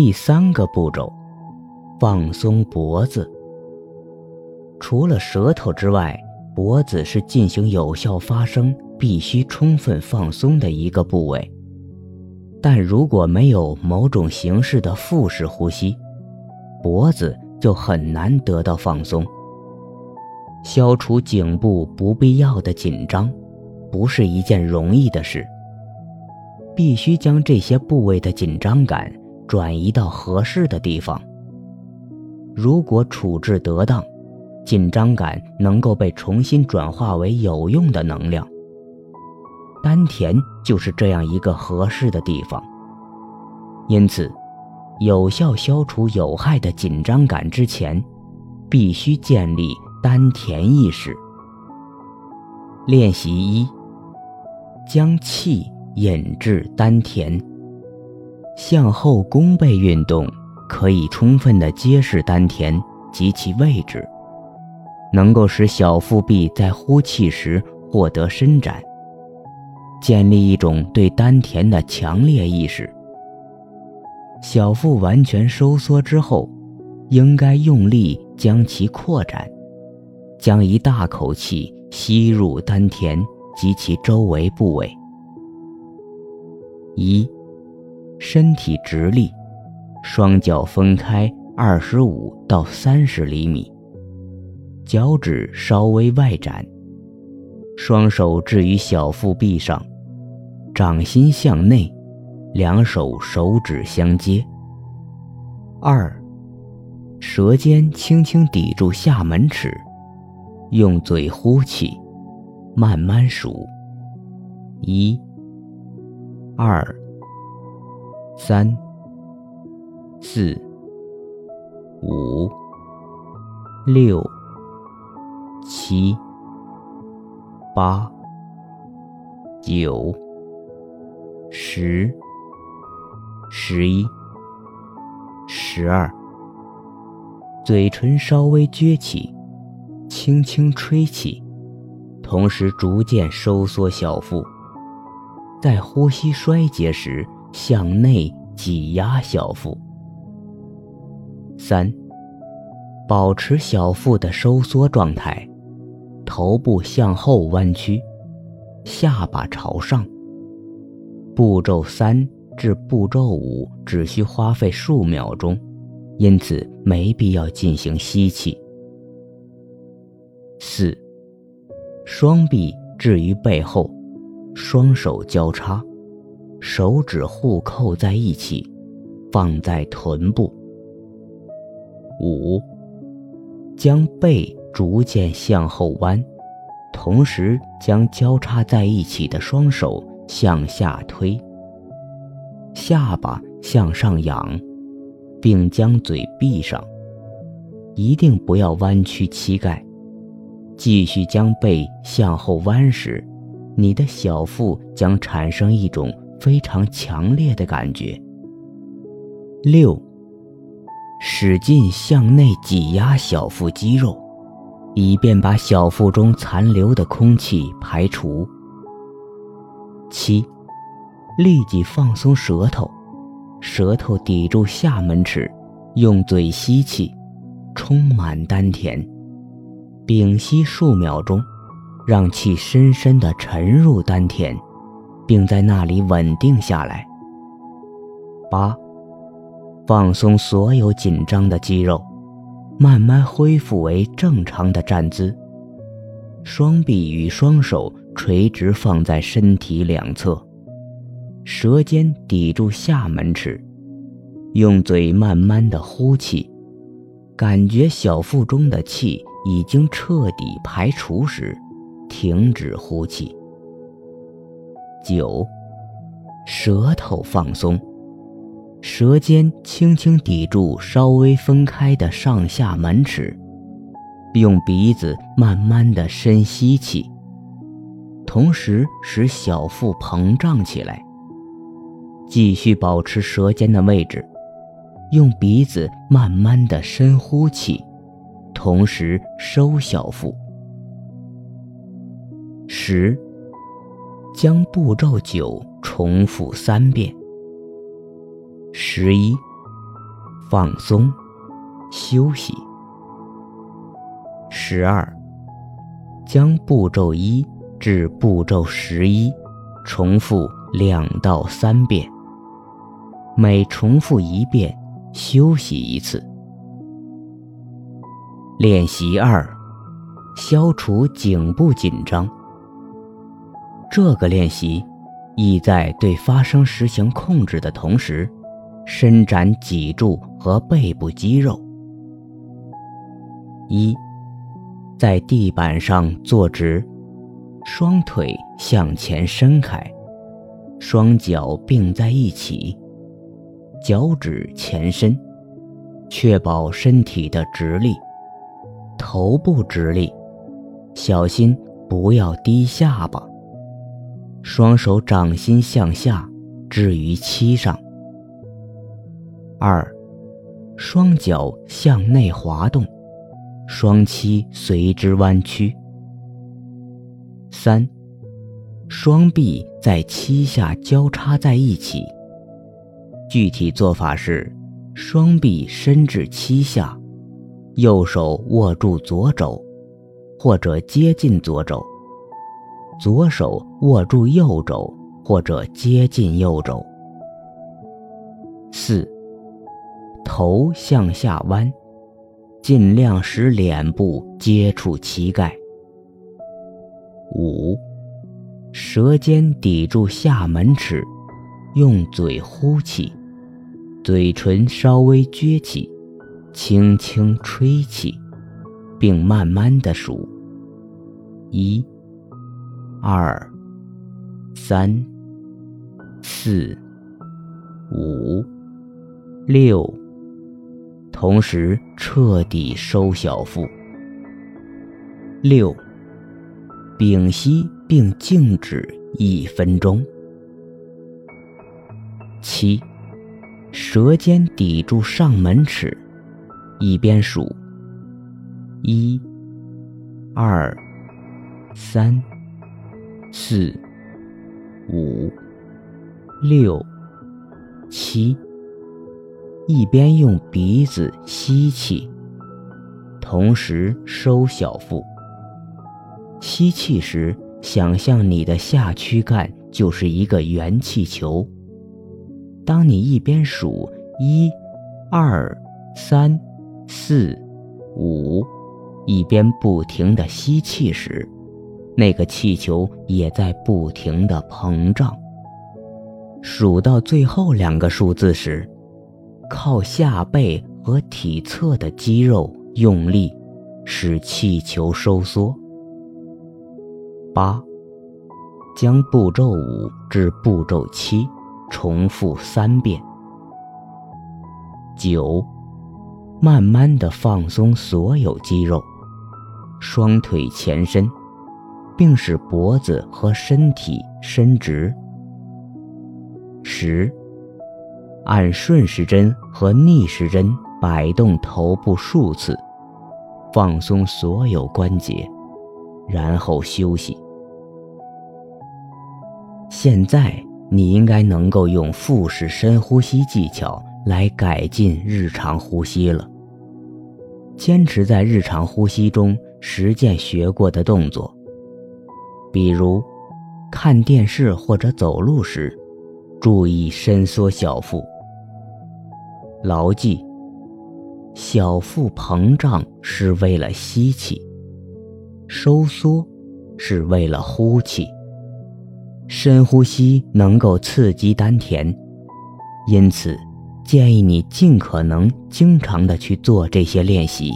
第三个步骤，放松脖子。除了舌头之外，脖子是进行有效发声必须充分放松的一个部位。但如果没有某种形式的腹式呼吸，脖子就很难得到放松。消除颈部不必要的紧张，不是一件容易的事。必须将这些部位的紧张感转移到合适的地方。如果处置得当，紧张感能够被重新转化为有用的能量。丹田就是这样一个合适的地方。因此，有效消除有害的紧张感之前，必须建立丹田意识。练习一：将气引至丹田。向后弓背运动可以充分的揭示丹田及其位置，能够使小腹壁在呼气时获得伸展。建立一种对丹田的强烈意识。小腹完全收缩之后，应该用力将其扩展，将一大口气吸入丹田及其周围部位。一，身体直立，双脚分开二十五到三十厘米，脚趾稍微外展。双手置于小腹壁上，掌心向内，两手手指相接。二，舌尖轻轻抵住下门齿，用嘴呼气，慢慢数。一、二、三、四、五、六、七。八、九、十、十一、十二，嘴唇稍微撅起，轻轻吹气，同时逐渐收缩小腹。在呼吸衰竭时，向内挤压小腹。三、保持小腹的收缩状态。头部向后弯曲，下巴朝上。步骤三至步骤五只需花费数秒钟，因此没必要进行吸气。四，双臂置于背后，双手交叉，手指互扣在一起，放在臀部。五，将背。逐渐向后弯，同时将交叉在一起的双手向下推，下巴向上仰，并将嘴闭上。一定不要弯曲膝盖。继续将背向后弯时，你的小腹将产生一种非常强烈的感觉。六，使劲向内挤压小腹肌肉。以便把小腹中残留的空气排除。七，立即放松舌头，舌头抵住下门齿，用嘴吸气，充满丹田，屏息数秒钟，让气深深地沉入丹田，并在那里稳定下来。八，放松所有紧张的肌肉。慢慢恢复为正常的站姿，双臂与双手垂直放在身体两侧，舌尖抵住下门齿，用嘴慢慢的呼气，感觉小腹中的气已经彻底排除时，停止呼气。九，舌头放松。舌尖轻轻抵住稍微分开的上下门齿，用鼻子慢慢的深吸气，同时使小腹膨胀起来。继续保持舌尖的位置，用鼻子慢慢的深呼气，同时收小腹。十，将步骤九重复三遍。十一，放松、休息。十二，将步骤一至步骤十一重复两到三遍，每重复一遍休息一次。练习二，消除颈部紧张。这个练习意在对发声实行控制的同时，伸展脊柱和背部肌肉。一。在地板上坐直，双腿向前伸开，双脚并在一起，脚趾前伸，确保身体的直立，头部直立，小心不要低下巴。双手掌心向下，置于膝上。二，双脚向内滑动。双膝随之弯曲。三，双臂在膝下交叉在一起。具体做法是：双臂伸至膝下，右手握住左肘，或者接近左肘；左手握住右肘，或者接近右肘。四，头向下弯。尽量使脸部接触膝盖。五，舌尖抵住下门齿，用嘴呼气，嘴唇稍微撅起，轻轻吹气，并慢慢的数：一、二、三、四、五、六。同时彻底收小腹。六，屏息并静止一分钟。七，舌尖抵住上门齿，一边数：一、二、三、四、五、六、七。一边用鼻子吸气，同时收小腹。吸气时，想象你的下躯干就是一个圆气球。当你一边数一、二、三、四、五，一边不停的吸气时，那个气球也在不停的膨胀。数到最后两个数字时，靠下背和体侧的肌肉用力，使气球收缩。八，将步骤五至步骤七重复三遍。九，慢慢的放松所有肌肉，双腿前伸，并使脖子和身体伸直。十。按顺时针和逆时针摆动头部数次，放松所有关节，然后休息。现在你应该能够用腹式深呼吸技巧来改进日常呼吸了。坚持在日常呼吸中实践学过的动作，比如看电视或者走路时，注意伸缩小腹。牢记，小腹膨胀是为了吸气，收缩是为了呼气。深呼吸能够刺激丹田，因此建议你尽可能经常的去做这些练习。